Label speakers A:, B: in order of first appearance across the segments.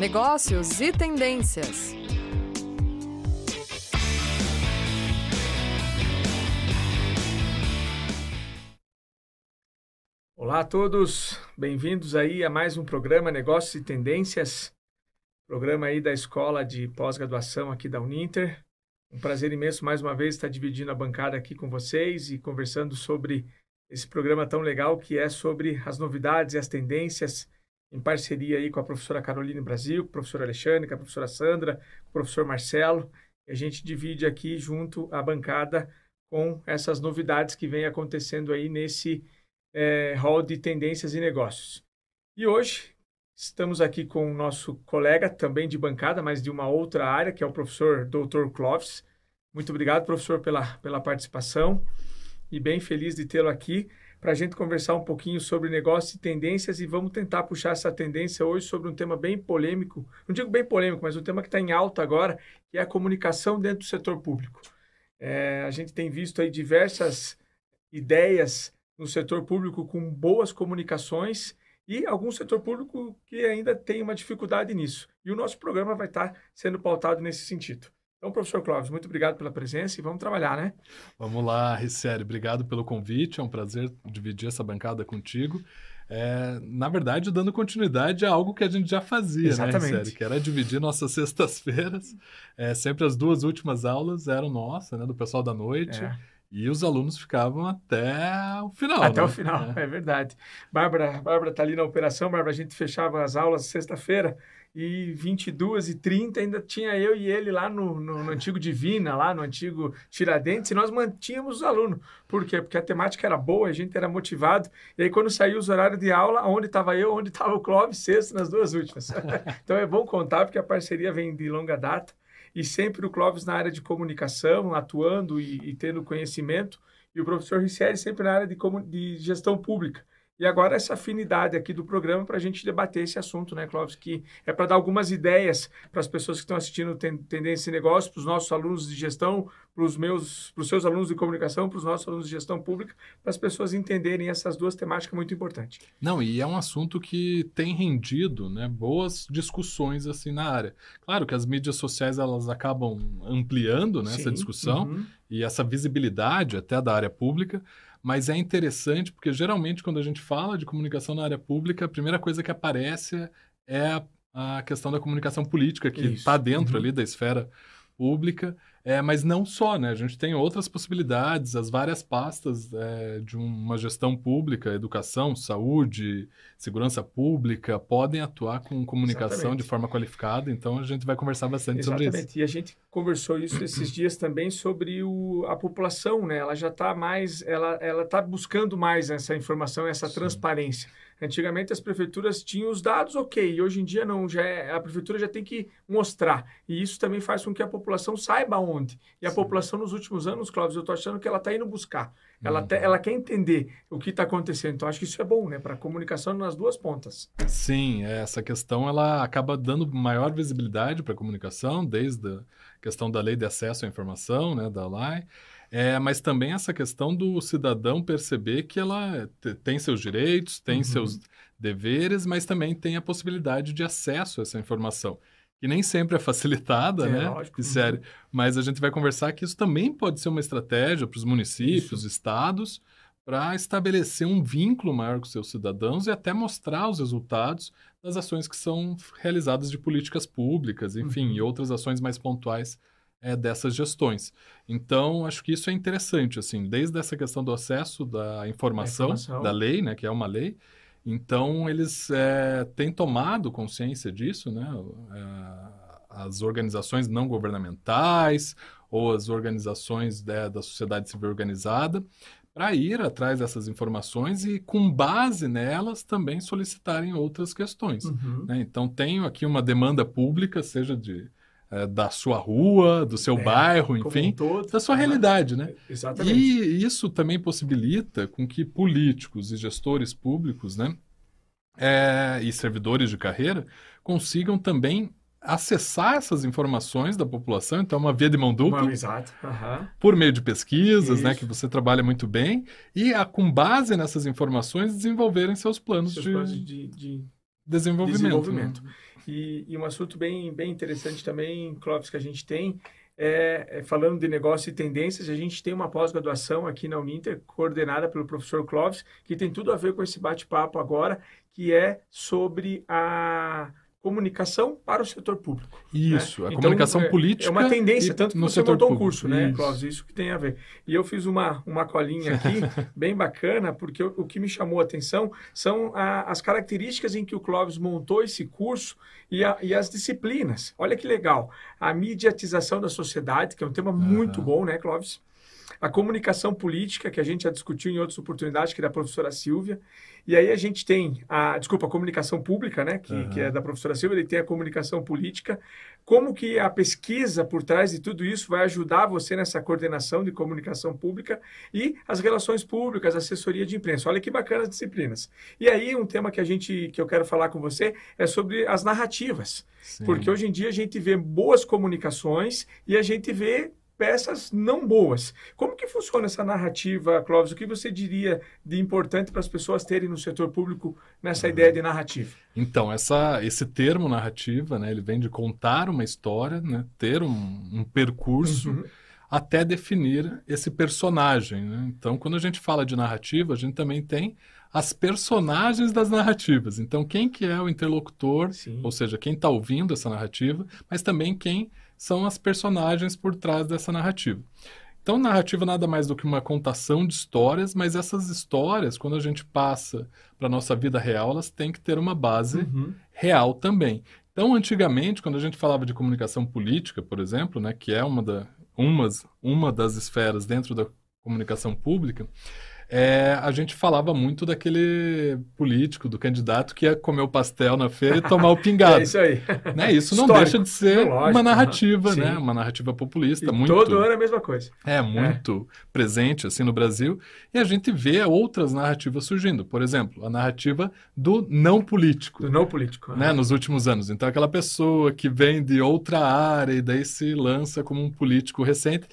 A: negócios e tendências.
B: Olá a todos, bem-vindos aí a mais um programa Negócios e Tendências, programa aí da Escola de Pós-Graduação aqui da Uninter. Um prazer imenso mais uma vez estar dividindo a bancada aqui com vocês e conversando sobre esse programa tão legal que é sobre as novidades e as tendências em parceria aí com a professora Caroline Brasil, com o professor Alexandre, com a professora Sandra, com o professor Marcelo. E a gente divide aqui junto a bancada com essas novidades que vem acontecendo aí nesse é, hall de tendências e negócios. E hoje estamos aqui com o nosso colega, também de bancada, mas de uma outra área, que é o professor Dr. Clóvis. Muito obrigado, professor, pela, pela participação e bem feliz de tê-lo aqui para a gente conversar um pouquinho sobre negócios e tendências e vamos tentar puxar essa tendência hoje sobre um tema bem polêmico, não digo bem polêmico, mas um tema que está em alta agora, que é a comunicação dentro do setor público. É, a gente tem visto aí diversas ideias no setor público com boas comunicações e algum setor público que ainda tem uma dificuldade nisso. E o nosso programa vai estar sendo pautado nesse sentido. Então, professor Clóvis, muito obrigado pela presença e vamos trabalhar, né?
C: Vamos lá, Ricieri, obrigado pelo convite, é um prazer dividir essa bancada contigo. É, na verdade, dando continuidade a algo que a gente já fazia, né, Exatamente. né, Ricieri? Que era dividir nossas sextas-feiras. É, sempre as duas últimas aulas eram nossas, né, do pessoal da noite. É. E os alunos ficavam até o final.
B: Até
C: né?
B: o final, é. é verdade. Bárbara, Bárbara está ali na operação. Bárbara, a gente fechava as aulas sexta-feira e 22 e 30 ainda tinha eu e ele lá no, no, no, antigo Divina, lá no antigo Tiradentes, e nós mantínhamos os alunos. Por quê? Porque a temática era boa, a gente era motivado. E aí, quando saiu os horários de aula, onde estava eu, onde estava o Clóvis, sexto, nas duas últimas. então é bom contar, porque a parceria vem de longa data e sempre o Clóvis na área de comunicação, atuando e, e tendo conhecimento, e o professor Ricieri sempre na área de, de gestão pública. E agora essa afinidade aqui do programa para a gente debater esse assunto, né, Clóvis? Que é para dar algumas ideias para as pessoas que estão assistindo Tendência e Negócio, para os nossos alunos de gestão, para os meus, para os seus alunos de comunicação, para os nossos alunos de gestão pública, para as pessoas entenderem essas duas temáticas muito importantes.
C: Não, e é um assunto que tem rendido, né, boas discussões assim na área. Claro que as mídias sociais elas acabam ampliando né, essa discussão uhum. e essa visibilidade até da área pública mas é interessante porque geralmente quando a gente fala de comunicação na área pública, a primeira coisa que aparece é a questão da comunicação política, que está dentro uhum. ali da esfera pública, é, mas não só, né? A gente tem outras possibilidades, as várias pastas é, de uma gestão pública, educação, saúde, segurança pública, podem atuar com comunicação Exatamente. de forma qualificada, então a gente vai conversar bastante
B: Exatamente.
C: sobre isso.
B: E a gente conversou isso esses dias também sobre o, a população, né? Ela já está mais, ela está buscando mais essa informação, essa Sim. transparência. Antigamente as prefeituras tinham os dados, ok, e hoje em dia não, já é, a prefeitura já tem que mostrar. E isso também faz com que a população saiba onde. E a Sim. população nos últimos anos, Cláudio, eu estou achando que ela está indo buscar. Ela, uhum. te, ela quer entender o que está acontecendo. Então, acho que isso é bom, né? Para a comunicação nas duas pontas.
C: Sim, é, essa questão ela acaba dando maior visibilidade para a comunicação, desde a questão da lei de acesso à informação, né, da LAI, é, mas também essa questão do cidadão perceber que ela tem seus direitos, tem uhum. seus deveres, mas também tem a possibilidade de acesso a essa informação. Que nem sempre é facilitada, é, né? Lógico. Sério. Uhum. Mas a gente vai conversar que isso também pode ser uma estratégia para os municípios, isso. estados, para estabelecer um vínculo maior com seus cidadãos e até mostrar os resultados das ações que são realizadas de políticas públicas, enfim, uhum. e outras ações mais pontuais é, dessas gestões. Então, acho que isso é interessante, assim, desde essa questão do acesso da informação, informação. da lei, né, que é uma lei. Então, eles é, têm tomado consciência disso, né? É, as organizações não governamentais ou as organizações né, da sociedade civil organizada, para ir atrás dessas informações e, com base nelas, também solicitarem outras questões. Uhum. Né? Então, tenho aqui uma demanda pública, seja de da sua rua, do seu é, bairro, enfim, um da sua realidade, né?
B: Exatamente.
C: E isso também possibilita com que políticos e gestores públicos, né, é, e servidores de carreira consigam também acessar essas informações da população, então é uma via de mão dupla,
B: exato. Uhum.
C: por meio de pesquisas, né, que você trabalha muito bem, e a, com base nessas informações desenvolverem seus planos, seus
B: de, planos de, de
C: desenvolvimento. Né?
B: desenvolvimento. Né? E, e, um assunto bem, bem interessante também, Clóvis, que a gente tem, é, é, falando de negócio e tendências, a gente tem uma pós-graduação aqui na Uninter, coordenada pelo professor Clóvis, que tem tudo a ver com esse bate-papo agora, que é sobre a comunicação para o setor público.
C: Né? Isso, né? a então, comunicação
B: é,
C: política.
B: É uma tendência, tanto que você
C: montou
B: um curso, né, Cláudio? Isso que tem a ver. E eu fiz uma, uma colinha aqui, bem bacana, porque o, o, que me chamou a atenção são a, as características em que o Clóvis montou esse curso e, a, e, as disciplinas. Olha que legal. A mediatização da sociedade, que é um tema muito bom, né, Clóvis? A comunicação política, que a gente já discutiu em outras oportunidades, que é da professora Silvia. E aí a gente tem a, desculpa, a comunicação pública, né, que, uhum. que é da professora Silva, ele tem a comunicação política. Como que a pesquisa por trás de tudo isso vai ajudar você nessa coordenação de comunicação pública e as relações públicas, assessoria de imprensa. Olha que bacana as disciplinas. E aí um tema que a gente que eu quero falar com você é sobre as narrativas. Sim. Porque hoje em dia a gente vê boas comunicações e a gente vê peças não boas. Como que funciona essa narrativa, Clóvis? O que você diria de importante para as pessoas terem no setor público nessa uhum. ideia de narrativa?
C: Então, essa, esse termo narrativa, né, ele vem de contar uma história, né, ter um, um percurso uhum. até definir esse personagem. Né? Então, quando a gente fala de narrativa, a gente também tem as personagens das narrativas. Então, quem que é o interlocutor, Sim. ou seja, quem está ouvindo essa narrativa, mas também quem são as personagens por trás dessa narrativa. Então, narrativa nada mais do que uma contação de histórias, mas essas histórias, quando a gente passa para a nossa vida real, elas têm que ter uma base uhum. real também. Então, antigamente, quando a gente falava de comunicação política, por exemplo, né, que é uma, da, umas, uma das esferas dentro da comunicação pública, é, a gente falava muito daquele político, do candidato que ia comer o pastel na feira e tomar o pingado.
B: é isso aí.
C: Né? Isso não deixa de ser lógico, uma narrativa, né? Uma narrativa populista. E muito,
B: todo ano é a mesma coisa.
C: É, muito é. presente assim no Brasil. E a gente vê outras narrativas surgindo. Por exemplo, a narrativa do não político.
B: Do não político.
C: Né? Nos últimos anos. Então, aquela pessoa que vem de outra área e daí se lança como um político recente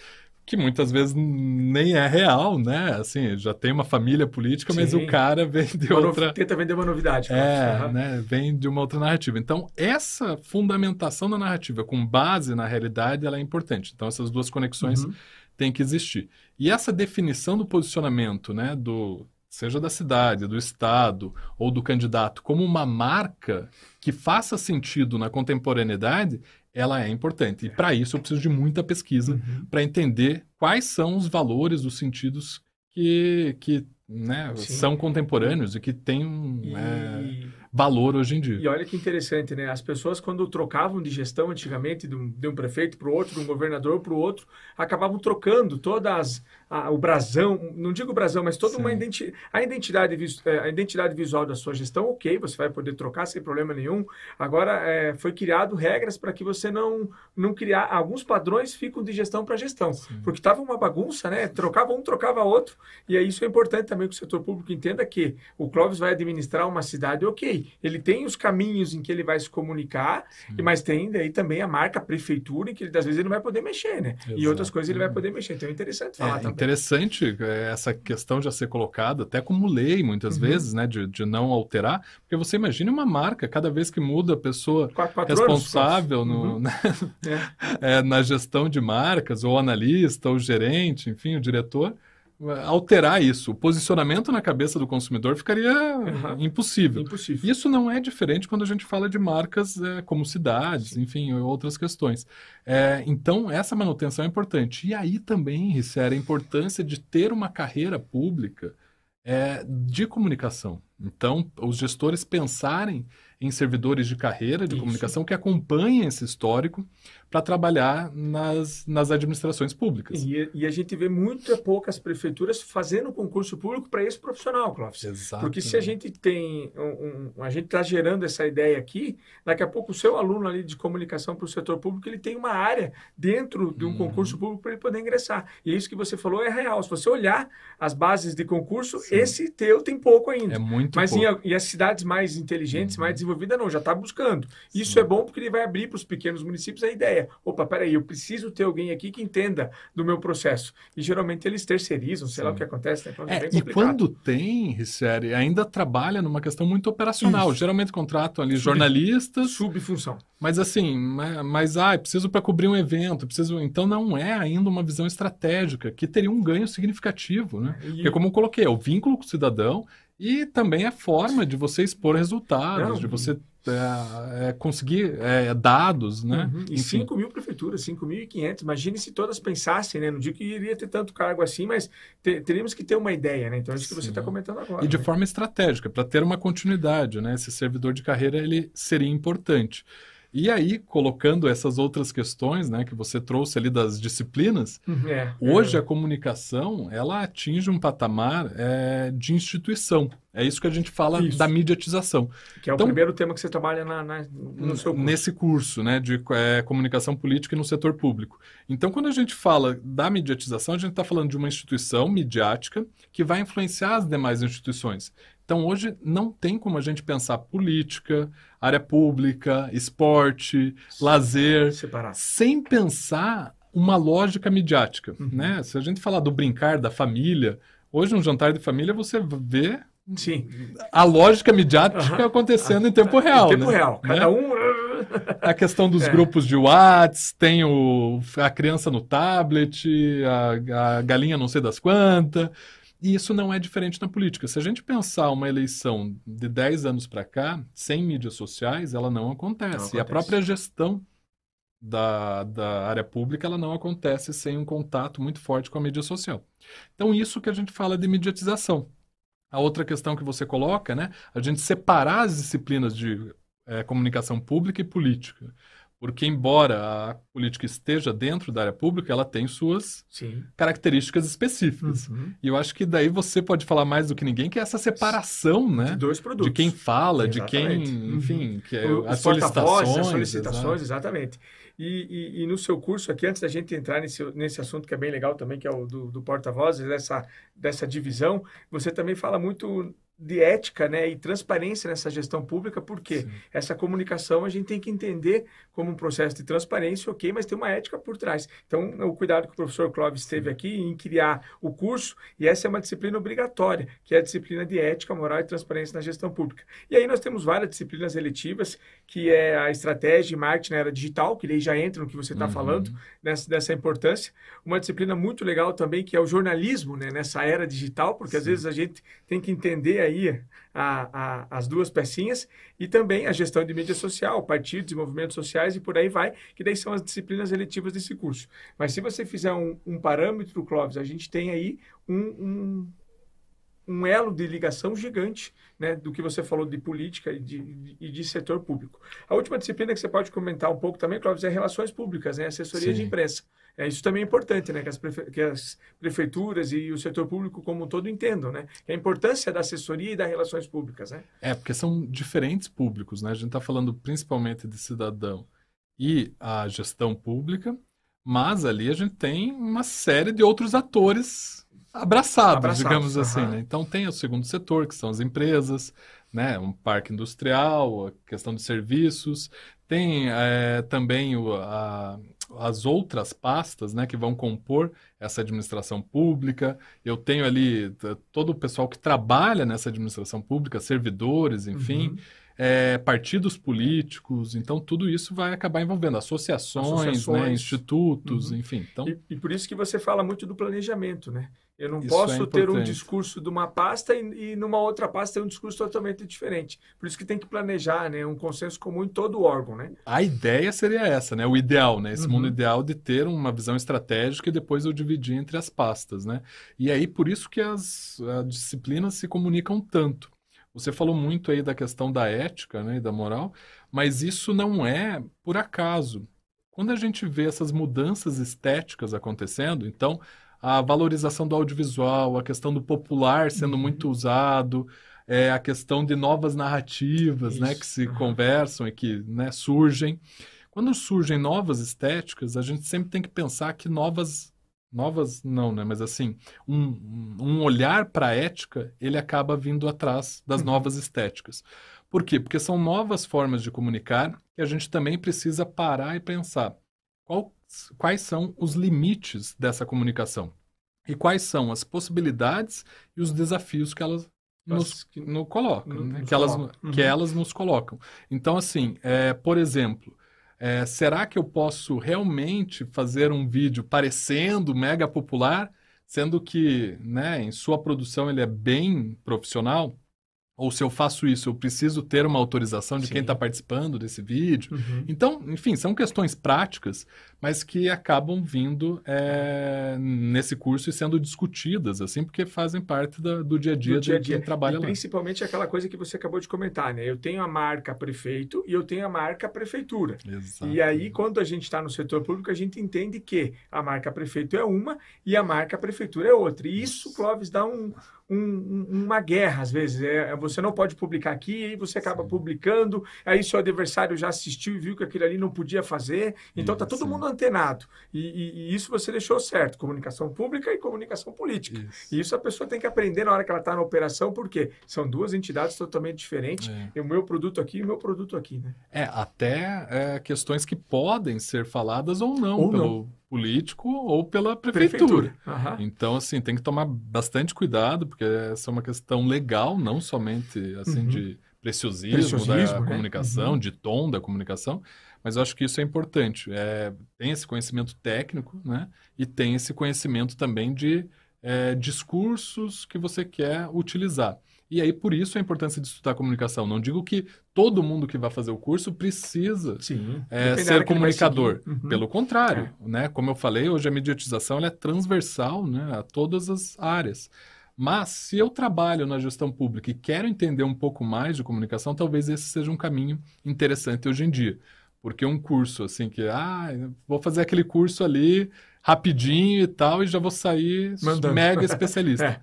C: que muitas vezes nem é real, né? Assim, já tem uma família política, Sim. mas o cara vem de uma outra...
B: Tenta vender uma novidade.
C: É, uhum. né? Vem de uma outra narrativa. Então, essa fundamentação da narrativa com base na realidade, ela é importante. Então, essas duas conexões uhum. têm que existir. E essa definição do posicionamento, né? Do, seja da cidade, do estado ou do candidato, como uma marca que faça sentido na contemporaneidade, ela é importante. E para isso eu preciso de muita pesquisa uhum. para entender quais são os valores, os sentidos que, que né, são contemporâneos e que têm um e... é, valor hoje em dia.
B: E olha que interessante, né? As pessoas, quando trocavam de gestão antigamente, de um, de um prefeito para o outro, de um governador para o outro, acabavam trocando todas a, o brasão, não digo brasão, mas toda Sim. uma identi a identidade, é, a identidade visual da sua gestão, ok, você vai poder trocar sem problema nenhum. Agora, é, foi criado regras para que você não, não criar, alguns padrões ficam de gestão para gestão, Sim. porque estava uma bagunça, né? Trocava um, trocava outro, e é isso é importante também que o setor público entenda que o Clóvis vai administrar uma cidade, ok, ele tem os caminhos em que ele vai se comunicar, Sim. mas tem daí também a marca a prefeitura, em que ele, às vezes ele não vai poder mexer, né? Exato. E outras coisas ele vai poder mexer, então é interessante falar é, também
C: interessante é, essa questão já ser colocada, até como lei, muitas uhum. vezes, né, de, de não alterar, porque você imagina uma marca, cada vez que muda a pessoa quatro, quatro responsável anos, no, uhum. né, é. é, na gestão de marcas, ou analista, ou gerente, enfim, o diretor, alterar isso. O posicionamento na cabeça do consumidor ficaria uhum. impossível.
B: impossível.
C: Isso não é diferente quando a gente fala de marcas é, como cidades, Sim. enfim, outras questões. É, então, essa manutenção é importante. E aí também, Risser, a importância de ter uma carreira pública é, de comunicação. Então, os gestores pensarem em servidores de carreira de Isso. comunicação que acompanhem esse histórico para trabalhar nas, nas administrações públicas.
B: E, e, a gente vê muito poucas prefeituras fazendo concurso público para esse profissional, Clóvis.
C: Exato.
B: Porque se a gente tem, um, um, a gente está gerando essa ideia aqui, daqui a pouco o seu aluno ali de comunicação para o setor público, ele tem uma área dentro de um uhum. concurso público para ele poder ingressar. E isso que você falou é real. Se você olhar as bases de concurso, Sim. esse teu tem pouco ainda.
C: É muito
B: Mas
C: pouco.
B: Em, e as cidades mais inteligentes, uhum. mais desenvolvidas, não, já está buscando. Isso Sim. é bom porque ele vai abrir para os pequenos municípios a ideia ideia. Opa, peraí, eu preciso ter alguém aqui que entenda do meu processo. E geralmente eles terceirizam, sei Sim. lá o que acontece. Né?
C: Então, é, e quando tem, Richelle, ainda trabalha numa questão muito operacional. Isso. Geralmente contratam ali Sub, jornalistas.
B: Subfunção.
C: Mas assim, mas, mas ah, preciso para cobrir um evento, preciso. Então não é ainda uma visão estratégica, que teria um ganho significativo, né? E... Porque, como eu coloquei, é o vínculo com o cidadão e também a forma de você expor resultados, não, de você é, é, conseguir é, dados, né?
B: Uhum. E Enfim. 5 mil prefeituras, 5.500. Imagine se todas pensassem, né? Não digo que iria ter tanto cargo assim, mas te, teríamos que ter uma ideia, né? Então, é isso que você está comentando agora.
C: E de
B: né?
C: forma estratégica, para ter uma continuidade, né? Esse servidor de carreira, ele seria importante. E aí, colocando essas outras questões, né, que você trouxe ali das disciplinas,
B: uhum. é,
C: hoje é. a comunicação, ela atinge um patamar é, de instituição. É isso que a gente fala isso. da mediatização.
B: Que é então, o primeiro tema que você trabalha na, na, no seu curso.
C: Nesse curso, né, de é, comunicação política no setor público. Então, quando a gente fala da mediatização, a gente está falando de uma instituição midiática que vai influenciar as demais instituições. Então, hoje não tem como a gente pensar política, área pública, esporte, Sim. lazer,
B: Separar.
C: sem pensar uma lógica midiática. Uhum. Né? Se a gente falar do brincar da família, hoje um jantar de família você vê
B: Sim.
C: a lógica midiática uhum. acontecendo em tempo real.
B: Em tempo
C: né?
B: real. Cada né? um.
C: A questão dos é. grupos de WhatsApp, tem o, a criança no tablet, a, a galinha não sei das quantas. E isso não é diferente na política. Se a gente pensar uma eleição de 10 anos para cá, sem mídias sociais, ela não acontece. não acontece. E a própria gestão da, da área pública ela não acontece sem um contato muito forte com a mídia social. Então, isso que a gente fala de mediatização. A outra questão que você coloca, né? A gente separar as disciplinas de é, comunicação pública e política. Porque, embora a política esteja dentro da área pública, ela tem suas
B: Sim.
C: características específicas.
B: Uhum.
C: E eu acho que daí você pode falar mais do que ninguém, que é essa separação, né?
B: De dois produtos.
C: De quem fala, exatamente. de quem, enfim, uhum. que é, o, as, solicitações,
B: as solicitações. exatamente. E, e, e, no seu curso aqui, antes da gente entrar nesse, nesse assunto que é bem legal também, que é o do, do porta-vozes, dessa, dessa divisão, você também fala muito de ética né, e transparência nessa gestão pública, porque Sim. essa comunicação a gente tem que entender como um processo de transparência, ok, mas tem uma ética por trás. Então, o cuidado que o professor Clóvis teve aqui em criar o curso, e essa é uma disciplina obrigatória, que é a disciplina de ética, moral e transparência na gestão pública. E aí nós temos várias disciplinas eletivas, que é a estratégia e marketing na era digital, que daí já entra no que você está uhum. falando, nessa, dessa importância. Uma disciplina muito legal também, que é o jornalismo, né, nessa era digital, porque Sim. às vezes a gente tem que entender aí a, a, as duas pecinhas e também a gestão de mídia social, partidos e movimentos sociais e por aí vai, que daí são as disciplinas eletivas desse curso. Mas se você fizer um, um parâmetro, Clóvis, a gente tem aí um, um um elo de ligação gigante né, do que você falou de política e de, de, de, setor público. A última disciplina que você pode comentar um pouco também, Clóvis, é relações públicas, né, assessoria Sim. de imprensa. É, isso também é importante, né, que as, prefe que as, prefeituras e o setor público como um todo entendam, né, a importância da assessoria e das relações públicas, né?
C: É, porque são diferentes públicos, né, a gente está falando principalmente de cidadão e a gestão pública, mas ali a gente tem uma série de outros atores abraçados, abraçados digamos assim. Né? Então tem o segundo setor, que são as empresas, né? um parque industrial, a questão de serviços, tem é, também o, a, as outras pastas né, que vão compor essa administração pública. Eu tenho ali todo o pessoal que trabalha nessa administração pública, servidores, enfim. Uhum. É, partidos políticos, então tudo isso vai acabar envolvendo associações, né, associações. Né, institutos, uhum. enfim. Então...
B: E, e, por isso que você fala muito do planejamento, né? Eu não Isso posso é ter um discurso de uma pasta e, e numa outra pasta ter um discurso totalmente diferente. Por isso que tem que planejar, né? Um consenso comum em todo o órgão, né?
C: A ideia seria essa, né? O ideal, né? Esse uhum. mundo ideal de ter uma visão estratégica e depois eu dividir entre as pastas, né? E aí, por isso que as, as disciplinas se comunicam tanto. Você falou muito aí da questão da ética né, e da moral, mas isso não é por acaso. Quando a gente vê essas mudanças estéticas acontecendo, então a valorização do audiovisual, a questão do popular sendo uhum. muito usado, é, a questão de novas narrativas né, que se uhum. conversam e que né, surgem. Quando surgem novas estéticas, a gente sempre tem que pensar que novas novas não, né? Mas assim, um, um olhar para a ética, ele acaba vindo atrás das uhum. novas estéticas. Por quê? Porque são novas formas de comunicar que a gente também precisa parar e pensar qual, quais são os limites dessa comunicação e quais são as possibilidades e os desafios que elas nos, que, no colocam, no, né? que, elas, uhum. que elas nos colocam. Então, assim, é, por exemplo, é, será que eu posso realmente fazer um vídeo parecendo mega popular, sendo que né, em sua produção ele é bem profissional? Ou se eu faço isso, eu preciso ter uma autorização de Sim. quem está participando desse vídeo. Uhum. Então, enfim, são questões práticas, mas que acabam vindo é, nesse curso e sendo discutidas, assim, porque fazem parte da, do dia a dia, do dia, -a -dia. de quem trabalha e
B: lá. Principalmente aquela coisa que você acabou de comentar, né? Eu tenho a marca prefeito e eu tenho a marca prefeitura. Exato. E aí, quando a gente está no setor público, a gente entende que a marca prefeito é uma e a marca prefeitura é outra. E isso, Clóvis, dá um um, uma guerra, às vezes. É, você não pode publicar aqui, aí você acaba Sim. publicando, aí seu adversário já assistiu e viu que aquilo ali não podia fazer. Então está todo mundo antenado. E, e, e, isso você deixou certo: comunicação pública e comunicação política. Isso. E isso a pessoa tem que aprender na hora que ela está na operação, porque são duas entidades totalmente diferentes. É. O meu produto aqui e o meu produto aqui. Né?
C: É, até é, questões que podem ser faladas ou não ou pelo, não político ou pela prefeitura. prefeitura. Uhum. Então, assim, tem que tomar bastante cuidado, porque essa é uma questão legal, não somente, assim, uhum. de preciosismo, preciosismo da né? comunicação, uhum. de tom da comunicação, mas eu acho que isso é importante. É, tem esse conhecimento técnico, né? E tem esse conhecimento também de é, discursos que você quer utilizar. E aí, por isso, a importância de estudar comunicação. Não digo que todo mundo que vai fazer o curso precisa é, ser comunicador. Uhum. Pelo contrário, é. né? Como eu falei, hoje a mediatização é transversal né, a todas as áreas. Mas, se eu trabalho na gestão pública e quero entender um pouco mais de comunicação, talvez esse seja um caminho interessante hoje em dia. Porque um curso, assim, que, ah, vou fazer aquele curso ali rapidinho e tal, e já vou sair Mandando. mega especialista. é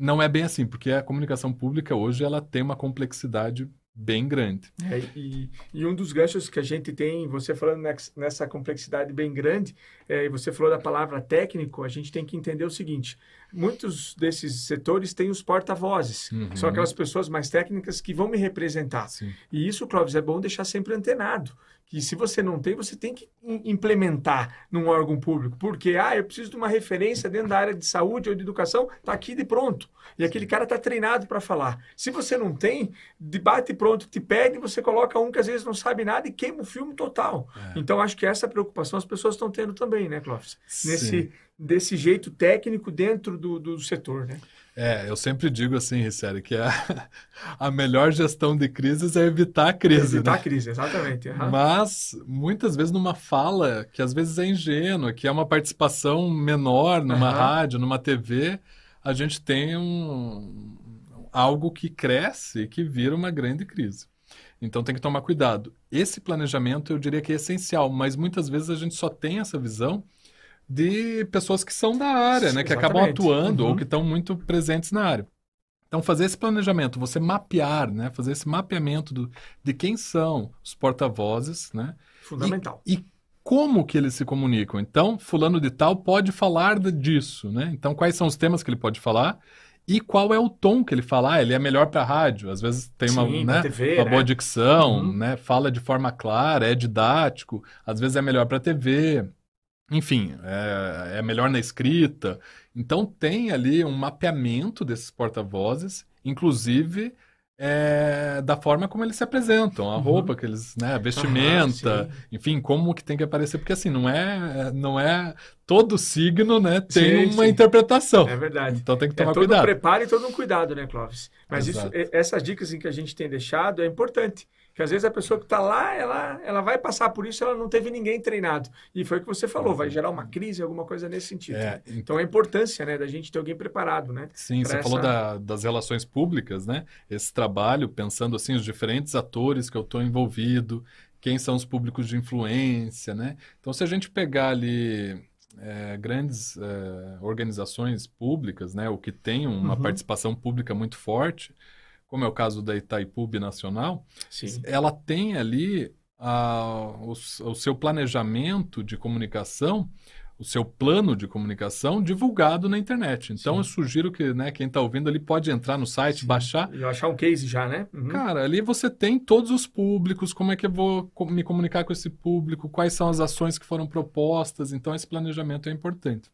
C: não é bem assim, porque a comunicação pública hoje ela tem uma complexidade bem grande.
B: É, e, e, um dos ganchos que a gente tem, você falando nessa complexidade bem grande, é, e você falou da palavra técnico, a gente tem que entender o seguinte: muitos desses setores têm os porta-vozes, uhum. são aquelas pessoas mais técnicas que vão me representar. Sim. E isso, Clóvis, é bom deixar sempre antenado que se você não tem, você tem que implementar num órgão público. Porque, ah, eu preciso de uma referência dentro da área de saúde ou de educação, está aqui de pronto. E aquele cara está treinado para falar. Se você não tem, debate pronto, te pede, você coloca um que às vezes não sabe nada e queima o filme total. É. Então, acho que essa preocupação as pessoas estão tendo também, né, Clóvis? Nesse, desse jeito técnico dentro do, do setor, né?
C: É, eu sempre digo assim, Ricério, que a, a melhor gestão de crises é evitar a crise.
B: Evitar
C: né?
B: a crise, exatamente. Uhum.
C: Mas, muitas vezes, numa fala que às vezes é ingênua, que é uma participação menor numa uhum. rádio, numa TV, a gente tem um, algo que cresce e que vira uma grande crise. Então tem que tomar cuidado. Esse planejamento eu diria que é essencial, mas muitas vezes a gente só tem essa visão de pessoas que são da área, né? Que acabam atuando uhum. ou que estão muito presentes na área. Então, fazer esse planejamento, você mapear, né? Fazer esse mapeamento do, de quem são os porta-vozes, né?
B: Fundamental.
C: E, e, como que eles se comunicam. Então, fulano de tal pode falar disso, né? Então, quais são os temas que ele pode falar e qual é o tom que ele fala. Ah, ele é melhor para rádio. Às vezes tem uma, Sim, né, TV, uma né? boa dicção, uhum. né? Fala de forma clara, é didático. Às vezes é melhor para TV enfim, é, é, melhor na escrita. Então tem ali um mapeamento desses porta-vozes, inclusive é, da forma como eles se apresentam, a uhum. roupa que eles, né, a vestimenta, enfim, como que tem que aparecer, porque assim, não é, não é todo signo, né, tem sim, uma sim. interpretação.
B: É verdade.
C: Então tem que tomar
B: é todo
C: cuidado.
B: Um preparo e todo um cuidado, né, Clóvis? Mas isso, essas dicas que a gente tem deixado é importante. Que às vezes a pessoa que está lá, ela, ela vai passar por isso, ela não teve ninguém treinado. E foi o que você falou, vai gerar uma crise, alguma coisa nesse sentido. É? Então a importância né, da gente ter alguém preparado, né?
C: Sim, você essa... falou da, das relações públicas, né? Esse trabalho, pensando assim, os diferentes atores que eu estou envolvido, quem são os públicos de influência, né? Então, se a gente pegar ali é, grandes é, organizações públicas, né, ou que têm uma uhum. participação pública muito forte, como é o caso da Itaipu Nacional, Sim. ela tem ali a, o, o, seu planejamento de comunicação o seu plano de comunicação divulgado na internet. Então,
B: Sim.
C: eu sugiro que né, quem está ouvindo ali pode entrar no site,
B: Sim.
C: baixar.
B: E achar um case já, né? Uhum.
C: Cara, ali você tem todos os públicos, como é que eu vou me comunicar com esse público, quais são as ações que foram propostas. Então, esse planejamento é importante.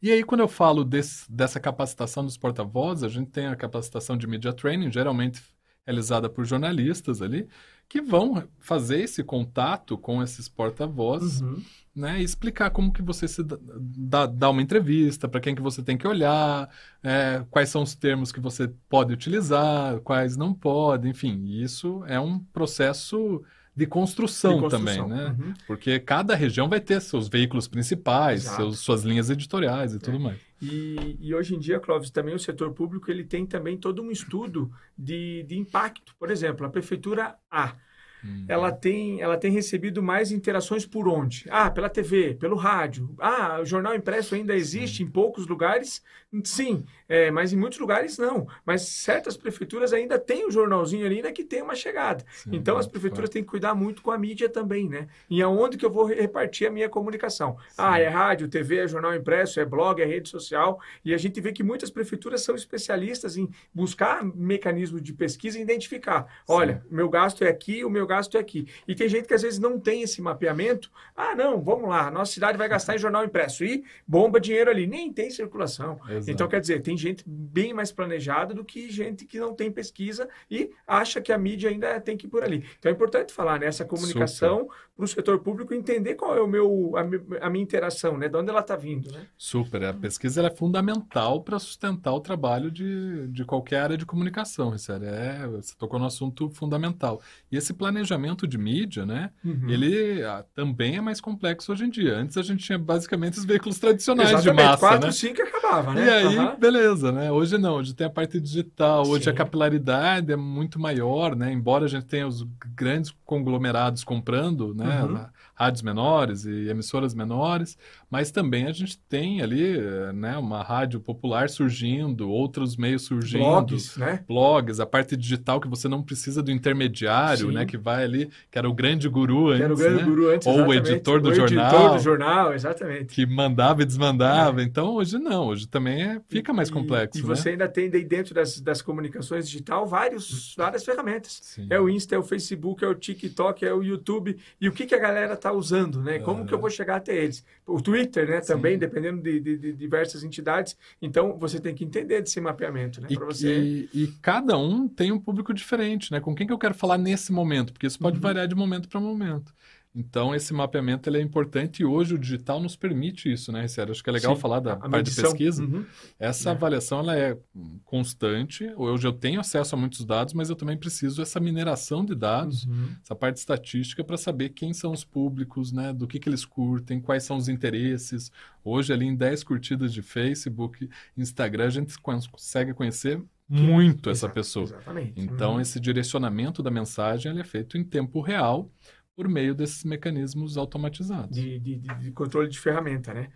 C: E aí, quando eu falo desse- dessa capacitação dos porta-vozes, a gente tem a capacitação de media training, geralmente realizada por jornalistas ali, que vão fazer esse contato com esses porta-vozes
B: Uhum.
C: né, e explicar como que você se dá, dá, uma entrevista, para quem que você tem que olhar, é, quais são os termos que você pode utilizar, quais não pode, enfim, isso é um processo de construção,
B: De construção.
C: também, né?
B: Uhum.
C: Porque cada região vai ter seus veículos principais, seus, suas linhas editoriais e tudo
B: É.
C: mais.
B: E, e hoje em dia, Clóvis, também o setor público ele tem também todo um estudo de, de impacto. Por exemplo, a prefeitura A,
C: Hum.
B: ela tem, ela tem recebido mais interações por onde? Ah, pela TV, pelo rádio. Ah, o jornal impresso ainda existe em poucos lugares? Sim, é, mas em muitos lugares não. Mas certas prefeituras ainda têm o jornalzinho ali né, que tem uma chegada.
C: Sim,
B: Então as prefeituras têm que cuidar muito com a mídia também, né? E aonde que eu vou repartir a minha comunicação? Ah, é rádio, TV, é jornal impresso, é blog, é rede social. E a gente vê que muitas prefeituras são especialistas em buscar mecanismos de pesquisa e identificar. Olha, o meu gasto é aqui, o meu gasto é aqui. E tem gente que às vezes não tem esse mapeamento. Ah, não, vamos lá, nossa cidade vai gastar em jornal impresso e bomba dinheiro ali. Nem tem circulação.
C: Exato.
B: Então, quer dizer, tem gente bem mais planejada do que gente que não tem pesquisa e acha que a mídia ainda tem que ir por ali. Então, é importante falar nessa comunicação para o setor público entender qual é o meu, a, a minha interação, né? De onde ela está vindo, né?
C: Super. A pesquisa é fundamental para sustentar o trabalho de, de qualquer área de comunicação, Ricério. É, você tocou no assunto fundamental. E esse planejamento de mídia, né?
B: Uhum.
C: Ele ah, também é mais complexo hoje em dia. Antes a gente tinha basicamente os veículos tradicionais
B: Exatamente,
C: de massa,
B: quatro,
C: né?
B: cinco acabava, né?
C: E aí,
B: Aham.
C: beleza, né? Hoje não, hoje tem a parte digital, hoje
B: Sim.
C: a capilaridade é muito maior, né? Embora a gente tenha os grandes conglomerados comprando, né?
B: Uhum.
C: na- Rádios menores e emissoras menores, mas também a gente tem ali, eh, né? Uma rádio popular surgindo, outros meios surgindo.
B: blogs, né?
C: blogs, a parte digital que você não precisa do intermediário,
B: Sim.
C: né? Que vai ali, que era o grande guru
B: Que era o
C: antes,
B: grande
C: né?
B: guru antes,
C: Ou o editor do
B: o
C: jornal.
B: editor do jornal, exatamente.
C: Que mandava e desmandava.
B: É.
C: Então, hoje não. Hoje também é- fica mais
B: E-
C: complexo,
B: E,
C: né?
B: você ainda tem dentro das, das comunicações digital vários, várias ferramentas.
C: Sim.
B: É o Insta, é o Facebook, é o TikTok, é o YouTube. E o que, que a galera está usando, né? Como que eu vou chegar até eles? O Twitter, né? Também,
C: Sim.
B: dependendo de, de- de diversas entidades. Então, você tem que entender desse mapeamento, né?
C: E,
B: você...
C: e- e cada um tem um público diferente, né? Com quem que eu quero falar nesse momento? Porque isso pode
B: Uhum.
C: variar de momento para momento. Então, esse mapeamento ele é importante e hoje o digital nos permite isso, né, Sério? Acho que é legal
B: Sim,
C: falar da parte
B: medição.
C: de pesquisa.
B: Uhum.
C: Essa
B: É.
C: avaliação ela é constante. Hoje eu tenho acesso a muitos dados, mas eu também preciso essa mineração de dados,
B: Uhum.
C: essa parte estatística para saber quem são os públicos, né? Do que, que eles curtem, quais são os interesses. Hoje, ali em 10 curtidas de Facebook, Instagram, a gente consegue conhecer muito essa
B: Exato,
C: pessoa.
B: Exatamente.
C: Então,
B: Uhum.
C: esse direcionamento da mensagem ele é feito em tempo real por meio desses mecanismos automatizados.
B: de, de, de- controle de ferramenta, né?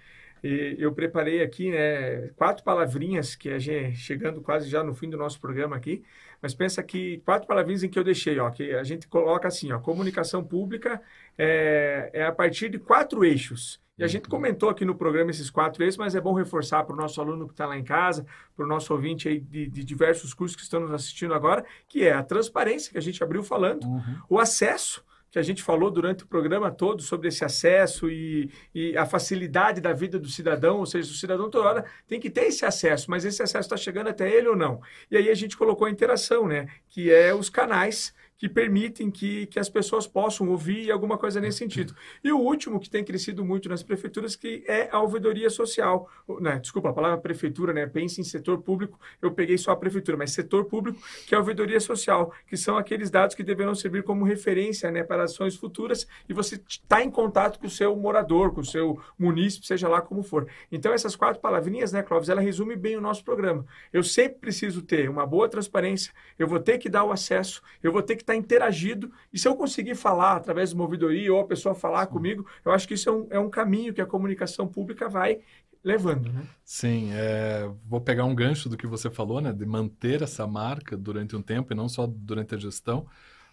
B: E eu preparei aqui, né, quatro palavrinhas que a gente chegando quase já no fim do nosso programa aqui, mas pensa que quatro palavrinhas em que eu deixei, ó, que a gente coloca assim, ó, comunicação pública é, é a partir de quatro eixos. E a gente
C: Uhum.
B: comentou aqui no programa esses quatro eixos, mas é bom reforçar para o nosso aluno que está lá em casa, para o nosso ouvinte aí de, de diversos cursos que estão nos assistindo agora, que é a transparência que a gente abriu falando,
C: Uhum.
B: o acesso, que a gente falou durante o programa todo sobre esse acesso e, e a facilidade da vida do cidadão, ou seja, o cidadão toda hora tem que ter esse acesso, mas esse acesso está chegando até ele ou não. E aí a gente colocou a interação, né? Que é os canais que permitem que, que as pessoas possam ouvir alguma coisa nesse sentido. E o último que tem crescido muito nas prefeituras, que é a ouvidoria social. Né? Desculpa, a palavra prefeitura, né? Pense em setor público, eu peguei só a prefeitura, mas setor público, que é a ouvidoria social, que são aqueles dados que deverão servir como referência né, para ações futuras e você está em contato com o seu morador, com o seu munícipe, seja lá como for. Então, essas quatro palavrinhas, né, Clóvis, ela resume bem o nosso programa. Eu sempre preciso ter uma boa transparência, eu vou ter que dar o acesso, eu vou ter que estar interagido, e se eu conseguir falar através de uma ouvidoria ou a pessoa falar comigo, eu acho que isso é um, é um caminho que a comunicação pública vai levando, né?
C: Sim, é, vou pegar um gancho do que você falou, né, de manter essa marca durante um tempo e não só durante a gestão.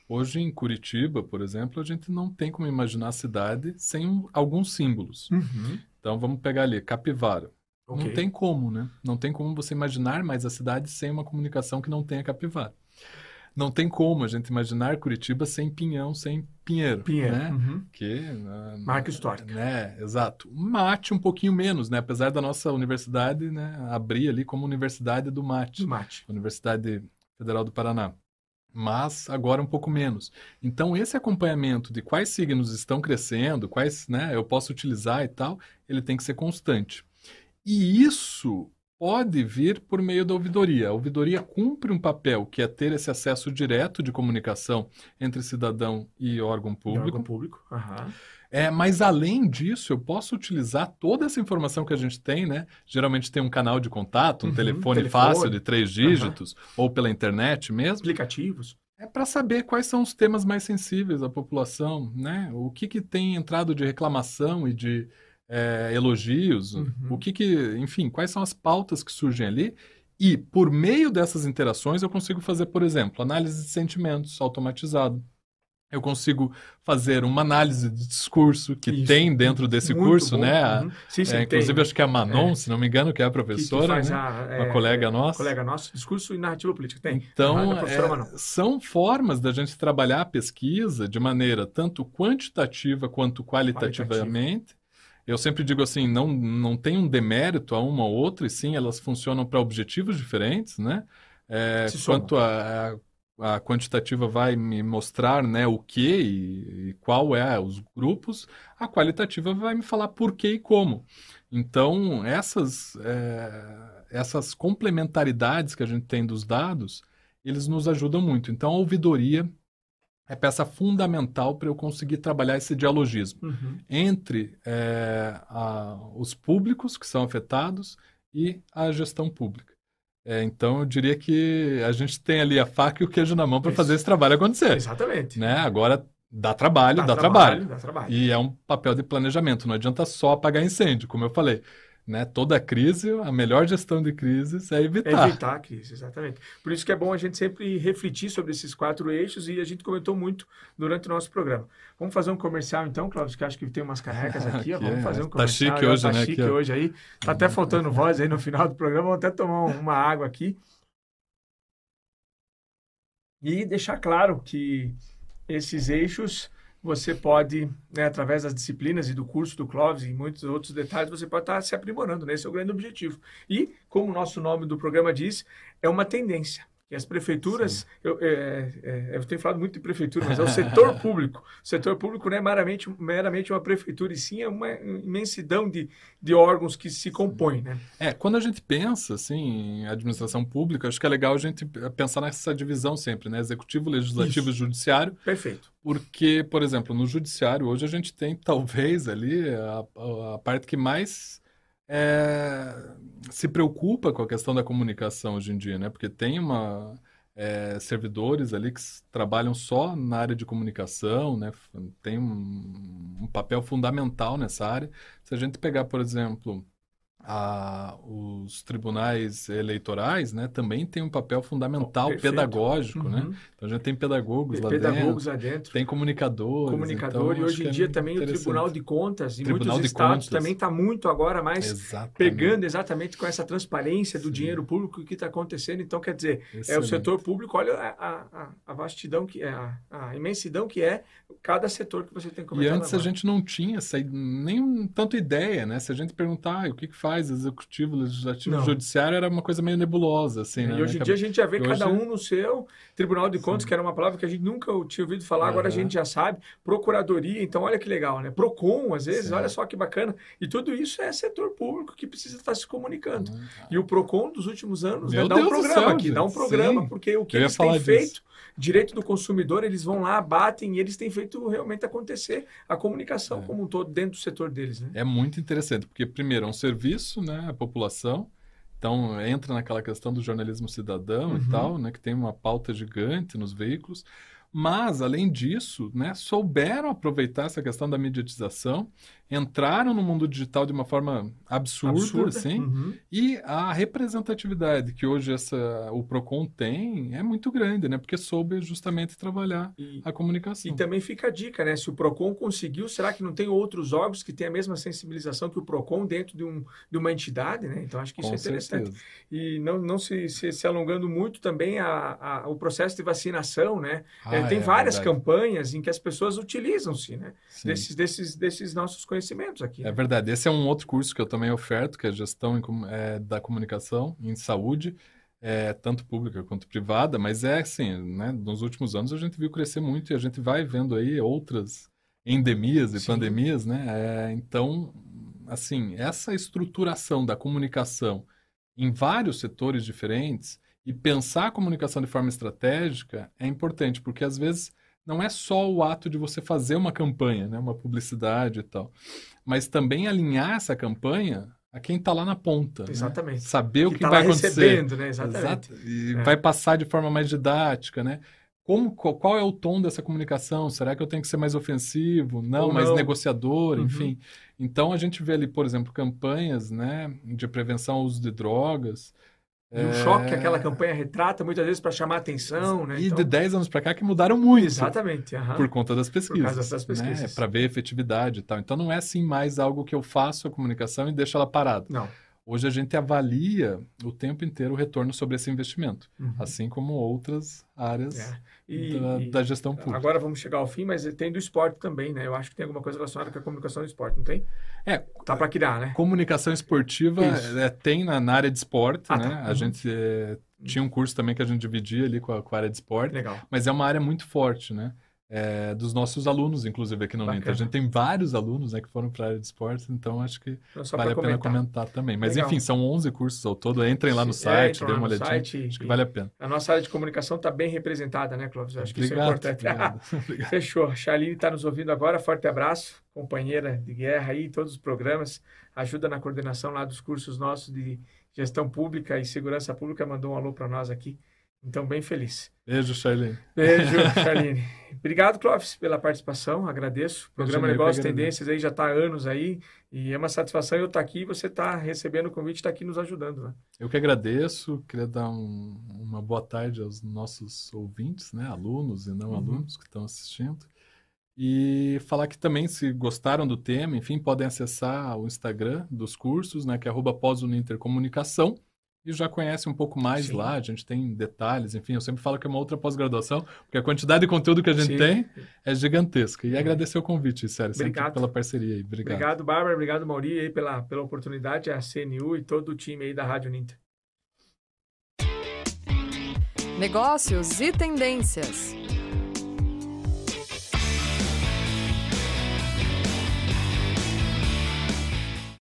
C: Hoje em Curitiba, por exemplo, a gente não tem como imaginar a cidade sem alguns símbolos. Então vamos pegar ali, Capivara.
B: Ok.
C: Não tem como, né? Não tem como você imaginar mais a cidade sem uma comunicação que não tenha capivara. Não tem como a gente imaginar Curitiba sem Pinhão, sem Pinheiro,
B: Pinheiro.
C: né?
B: Uhum.
C: Que, ah,
B: Marca histórica.
C: Né? Exato. Mate um pouquinho menos, né? Apesar da nossa universidade, né, abrir ali como Universidade do Mate,
B: Do mate.
C: Universidade Federal do Paraná. Mas agora um pouco menos. Então, esse acompanhamento de quais signos estão crescendo, quais né, eu posso utilizar e tal, ele tem que ser constante. E isso pode vir por meio da ouvidoria. A ouvidoria cumpre um papel que é ter esse acesso direto de comunicação entre cidadão e órgão público.
B: Órgão público. Aham.
C: É, mas além disso, eu posso utilizar toda essa informação que a gente tem, né? Geralmente tem um canal de contato, um
B: Uhum,
C: telefone,
B: telefone.
C: fácil de três dígitos, ou pela internet mesmo.
B: Aplicativos.
C: É para saber quais são os temas mais sensíveis à população, né? O que, que tem entrado de reclamação e de é, elogios,
B: Uhum.
C: o que que, enfim, quais são as pautas que surgem ali. E por meio dessas interações eu consigo fazer, por exemplo, análise de sentimentos automatizado. Eu consigo fazer uma análise de discurso que
B: Isso.
C: tem dentro desse
B: Muito
C: curso,
B: bom.
C: né?
B: Uhum. Sim, sim,
C: é, inclusive,
B: tem.
C: acho que é a Manon,
B: É.
C: se não me engano, que é a
B: Que- que
C: professora,
B: faz
C: né?
B: a-
C: Uma
B: é,
C: colega nossa.
B: Colega nosso, discurso e narrativa política. Tem.
C: Então,
B: professora
C: é, são formas da gente trabalhar a pesquisa de maneira tanto quantitativa quanto qualitativamente. Eu sempre digo assim, não, não tem um demérito a uma ou outra, e sim, elas funcionam para objetivos diferentes, né? É, quanto a, a, a quantitativa vai me mostrar né, o que e, e qual é os grupos, a qualitativa vai me falar por que e como. Então, essas, é, essas complementaridades que a gente tem dos dados, eles nos ajudam muito. Então, a ouvidoria é peça fundamental para eu conseguir trabalhar esse dialogismo
B: Uhum.
C: entre é, a- os públicos que são afetados e a gestão pública. É, então, eu diria que a gente tem ali a faca e o queijo na mão para fazer esse trabalho acontecer.
B: Exatamente.
C: Né? Agora, dá trabalho, dá, trabalho.
B: Dá trabalho.
C: E é um papel de planejamento, não adianta só apagar incêndio, como eu falei. Né? Toda crise, a melhor gestão de crises é evitar.
B: Evitar a crise, exatamente. Por isso que é bom a gente sempre refletir sobre esses quatro eixos e a gente comentou muito durante o nosso programa. Vamos fazer um comercial então, Cláudio, que acho que tem umas canecas aqui. ó.
C: Aqui
B: Vamos
C: é.
B: fazer um
C: Tá
B: comercial.
C: chique
B: ó,
C: hoje,
B: tá
C: né,
B: chique
C: aqui,
B: hoje aí. Tá até faltando voz aí no final do programa. Vamos até tomar um- uma água aqui. E deixar claro que esses eixos você pode, né, através das disciplinas e do curso do Clóvis e muitos outros detalhes, você pode estar se aprimorando. Né? Esse é o grande objetivo. E, como o nosso nome do programa diz, é uma tendência. E as prefeituras, eu, é, é, eu tenho falado muito de prefeitura, mas é o setor público. O setor público não é meramente, meramente uma prefeitura, e sim é uma imensidão de, de órgãos que se compõem. Né?
C: É, quando a gente pensa assim, em administração pública, acho que é legal a gente pensar nessa divisão sempre, né? Executivo, legislativo
B: Isso.
C: e judiciário,
B: Perfeito.
C: porque, por exemplo, no judiciário hoje a gente tem talvez ali a, a- a parte que mais é, se preocupa com a questão da comunicação hoje em dia, né? Porque tem uma é, servidores ali que trabalham só na área de comunicação, né? Tem um, um papel fundamental nessa área. Se a gente pegar, por exemplo, a- os tribunais eleitorais, né? Também tem um papel fundamental
B: Perfeito.
C: pedagógico, né?
B: Uhum.
C: Então a gente tem pedagogos lá
B: Pedagogos
C: dentro,
B: lá dentro.
C: tem comunicadores.
B: comunicador
C: então
B: e hoje
C: que
B: em
C: é
B: dia
C: muito
B: também o. Tribunal de Contas e
C: Tribunal
B: muitos estados
C: Contas.
B: também está muito agora mais
C: Exatamente.
B: pegando exatamente com essa transparência do
C: Sim.
B: dinheiro público que está acontecendo. Então, quer dizer, é o
C: Excelente.
B: setor público, olha a, a, a vastidão que é, a, a imensidão que é cada setor que você tem
C: E
B: comentado
C: antes a gente não tinha essa, nem um tanto ideia, né? Se a gente perguntar ah, o que, que faz executivo, legislativo,
B: Não.
C: judiciário, era uma coisa meio nebulosa, assim, né?
B: E hoje em dia a gente já vê cada um no seu Tribunal de Contas,
C: Sim.
B: que era uma palavra que a gente nunca tinha ouvido falar, agora a gente já sabe. Procuradoria, então olha que legal, né? Procon, às vezes,
C: Sim.
B: olha só que bacana. E tudo isso é setor público que precisa estar se comunicando. E o PROCON dos últimos anos né, dá um
C: Deus
B: programa
C: céu,
B: aqui, dá um
C: gente.
B: programa,
C: Sim.
B: porque o que eles têm
C: disso.
B: feito, direito do consumidor, eles vão lá, batem e eles têm feito realmente acontecer a comunicação
C: É.
B: como um todo dentro do setor deles. Né?
C: É muito interessante, porque, primeiro, é um serviço, né, à população. Então, entra naquela questão do jornalismo cidadão
B: Uhum.
C: e tal, né, que tem uma pauta gigante nos veículos. Mas, além disso, né, souberam aproveitar essa questão da mediatização entraram no mundo digital de uma forma absurda,
B: Absurda.
C: assim,
B: Uhum.
C: e a representatividade que hoje essa, o Procon tem é muito grande, né? Porque soube justamente trabalhar
B: E,
C: a comunicação.
B: e também fica a dica, né? Se o PROCON conseguiu, será que não tem outros órgãos que têm a mesma sensibilização que o PROCON dentro de, um, de uma entidade, né? Então, acho que isso
C: Com
B: é interessante.
C: certeza.
B: E não, não se, se, se alongando muito também a, a- o processo de vacinação, né?
C: Ah,
B: É, tem
C: é
B: várias
C: verdade.
B: campanhas em que as pessoas utilizam-se, né?
C: Sim.
B: Desses, desses, desses nossos conhecimentos aqui.
C: É
B: né?
C: verdade. Esse é um outro curso que eu também oferto, que é gestão em é, da comunicação em saúde, é, tanto pública quanto privada, mas é assim, né? Nos últimos anos a gente viu crescer muito e a gente vai vendo aí outras endemias e
B: Sim.
C: pandemias, né? É, então, assim, essa estruturação da comunicação em vários setores diferentes e pensar a comunicação de forma estratégica é importante, porque às vezes não é só o ato de você fazer uma campanha, né? Uma publicidade e tal mas também alinhar essa campanha a quem está lá na ponta. né?
B: Exatamente.
C: Saber o que,
B: tá
C: vai acontecer.
B: recebendo, né? Exatamente.
C: Exato. E
B: É.
C: vai passar de forma mais didática, né? Como, qual, é o tom dessa comunicação? Será que eu tenho que ser mais ofensivo? Não,
B: Ou
C: mais
B: não.
C: negociador,
B: Uhum.
C: enfim. Então a gente vê ali, por exemplo, campanhas, né, de prevenção ao uso de drogas.
B: E o
C: é,
B: choque que aquela campanha retrata, muitas vezes para chamar atenção, né?
C: E
B: Então,
C: de 10 anos para cá que mudaram muito.
B: Exatamente. aham.
C: Por conta das pesquisas.
B: causa das pesquisas.
C: Né? Para ver efetividade e tal. Então não é assim mais algo que eu faço a comunicação e deixo ela parada.
B: Não.
C: Hoje a gente avalia o tempo inteiro o retorno sobre esse investimento,
B: Uhum.
C: assim como outras áreas
B: É. E,
C: da,
B: e
C: da gestão pública.
B: agora vamos chegar ao fim, mas tem do esporte também, né? Eu acho que tem alguma coisa relacionada com a comunicação do esporte, não tem?
C: É,
B: Tá para criar, né?
C: comunicação esportiva é, tem na, na área de esporte,
B: Ah,
C: né?
B: tá.
C: A
B: Uhum.
C: gente é, tinha um curso também que a gente dividia ali com a, com a área de esporte,
B: Legal.
C: mas é uma área muito forte, né? É, dos nossos alunos, inclusive, aqui no.
B: Bacana.
C: A gente tem vários alunos né, que foram para a área de esportes, então acho que
B: Então,
C: vale a pena
B: comentar.
C: também. Mas
B: Legal.
C: enfim, são 11 cursos ao todo. Entrem lá no
B: é,
C: site,
B: entram
C: dêem uma olhadinha.
B: site
C: Acho que vale a pena.
B: A nossa área de comunicação está bem representada, né, Clóvis? Eu acho que isso é
C: Obrigado,
B: importante.
C: obrigado. Obrigado.
B: Fechou. A Charline está nos ouvindo agora. Forte abraço, companheira de guerra aí, todos os programas. Ajuda na coordenação lá dos cursos nossos de gestão pública e segurança pública. Mandou um alô para nós aqui. Então, bem feliz.
C: Beijo, Charlene.
B: Beijo, Charline. Obrigado, Clóvis, pela participação. Agradeço. O programa
C: Imagina,
B: Negócios. Tendências aí já está há anos aí. E é uma satisfação eu estar aqui e você estar recebendo o convite e estar aqui nos ajudando. Né?
C: Eu que agradeço, queria dar um- uma boa tarde aos nossos ouvintes, né, alunos e não
B: Uhum.
C: alunos que estão assistindo. E falar que também, se gostaram do tema, enfim, podem acessar o Instagram dos cursos, né, que é arroba pós-unintercomunicação, e já conhece um pouco mais
B: Sim.
C: lá, a gente tem detalhes, enfim, eu sempre falo que é uma outra pós-graduação, porque a quantidade de conteúdo que a gente
B: Sim.
C: tem é gigantesca. E agradecer o convite, sério,
B: Obrigado.
C: pela parceria aí. Obrigado.
B: Obrigado, Bárbara. Obrigado, Mauri, aí pela, pela oportunidade, a CNU e todo o time aí da Rádio Ninter.
A: Negócios e tendências.